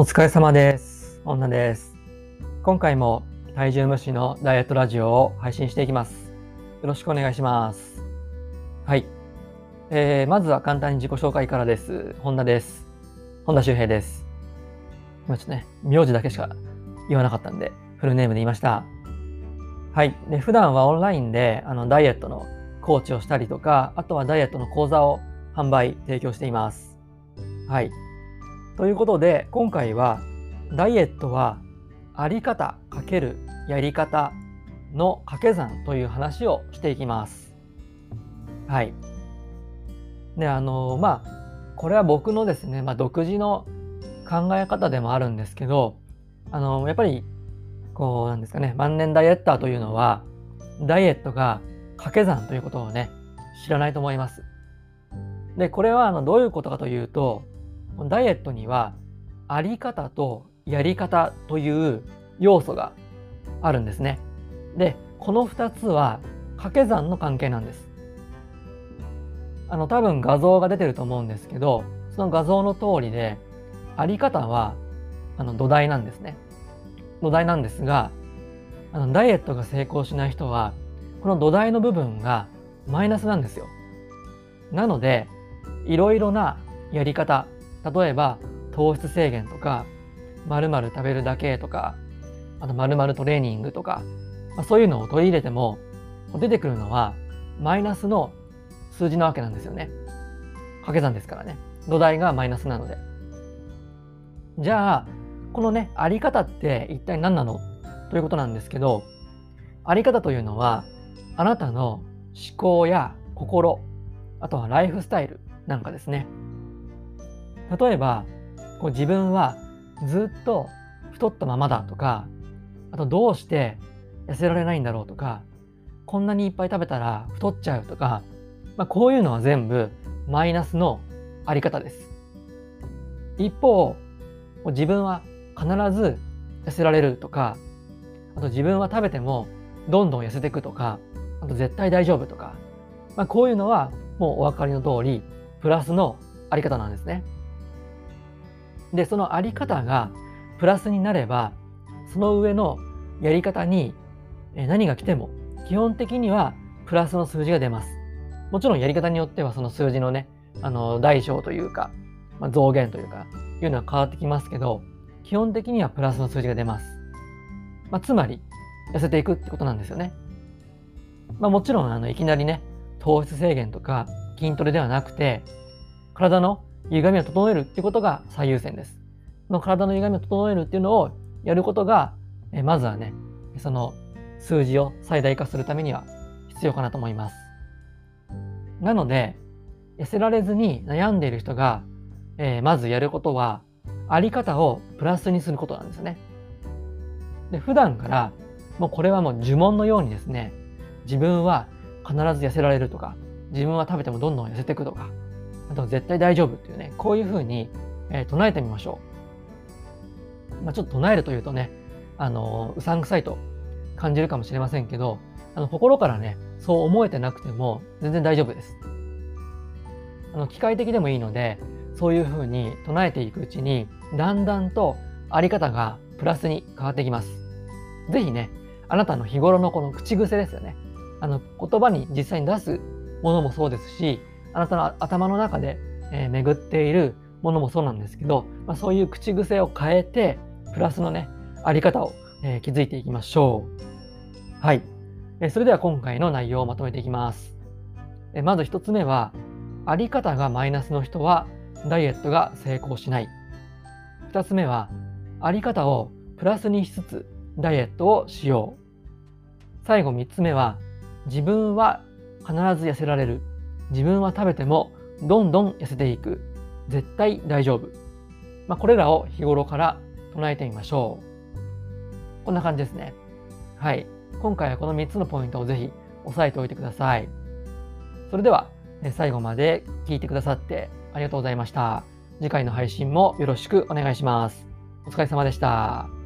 お疲れ様です。女です。今回も体重無視のダイエットラジオを配信していきます。よろしくお願いします。はい。えー、まずは簡単に自己紹介からです。本田です。本田修平です。今ちょっとね、名字だけしか言わなかったんで、フルネームで言いました。はい。で、普段はオンラインであのダイエットのコーチをしたりとか、あとはダイエットの講座を販売、提供しています。はい。ということで今回はダイエットはあり方×やり方の掛け算という話をしていきます。はい。であのまあこれは僕のですね、まあ、独自の考え方でもあるんですけどあのやっぱりこうなんですかね万年ダイエッターというのはダイエットが掛け算ということをね知らないと思います。でこれはあのどういうことかというとダイエットにはあり方とやり方という要素があるんですね。で、この2つは掛け算の関係なんです。あの多分画像が出てると思うんですけど、その画像の通りであり方はあの土台なんですね。土台なんですが、あのダイエットが成功しない人はこの土台の部分がマイナスなんですよ。なので、いろいろなやり方例えば糖質制限とかまる食べるだけとかあとまるトレーニングとか、まあ、そういうのを取り入れても出てくるのはマイナスの数字なわけなんですよね。掛け算ですからね。土台がマイナスなので。じゃあこのねあり方って一体何なの？ということなんですけどあり方というのはあなたの思考や心あとはライフスタイルなんかですね。例えばこう自分はずっと太ったままだとかあとどうして痩せられないんだろうとかこんなにいっぱい食べたら太っちゃうとか、まあ、こういうのは全部マイナスのあり方です。一方自分は必ず痩せられるとかあと自分は食べてもどんどん痩せていくとかあと絶対大丈夫とか、まあ、こういうのはもうお分かりの通りプラスのあり方なんですね。でそのあり方がプラスになればその上のやり方に何が来ても基本的にはプラスの数字が出ます。もちろんやり方によってはその数字のねあの大小というか、まあ、増減というかいうのは変わってきますけど基本的にはプラスの数字が出ます。まあ、つまり痩せていくってことなんですよね。まあ、もちろんあのいきなりね糖質制限とか筋トレではなくて体の歪みを整えるっていうことが最優先です。の体の歪みを整えるっていうのをやることが、えまずはね、その数字を最大化するためには必要かなと思います。なので、痩せられずに悩んでいる人が、えー、まずやることは、あり方をプラスにすることなんですね。で、普段から、もうこれはもう呪文のようにですね、自分は必ず痩せられるとか、自分は食べてもどんどん痩せていくとか、あと絶対大丈夫っていうね、こういうふうに、えー、唱えてみましょう。まあ、ちょっと唱えるというとね、あの、うさんくさいと感じるかもしれませんけど、あの心からね、そう思えてなくても全然大丈夫です。あの機械的でもいいので、そういうふうに唱えていくうちに、だんだんとあり方がプラスに変わってきます。ぜひね、あなたの日頃のこの口癖ですよね。あの言葉に実際に出すものもそうですし、あなたの頭の中で、え、巡っているものもそうなんですけど、まあ、そういう口癖を変えてプラスのねあり方を、えー、築いていきましょう。はい、え、それでは今回の内容をまとめていきます、えまず1つ目はあり方がマイナスの人はダイエットが成功しない。2つ目はあり方をプラスにしつつダイエットをしよう。最後3つ目は自分は必ず痩せられる。自分は食べてもどんどん痩せていく。絶対大丈夫、まあ、これらを日頃から唱えてみましょう。こんな感じですね。はい。今回はこの3つのポイントをぜひ押さえておいてください。それでは最後まで聞いてくださってありがとうございました。次回の配信もよろしくお願いします。お疲れ様でした。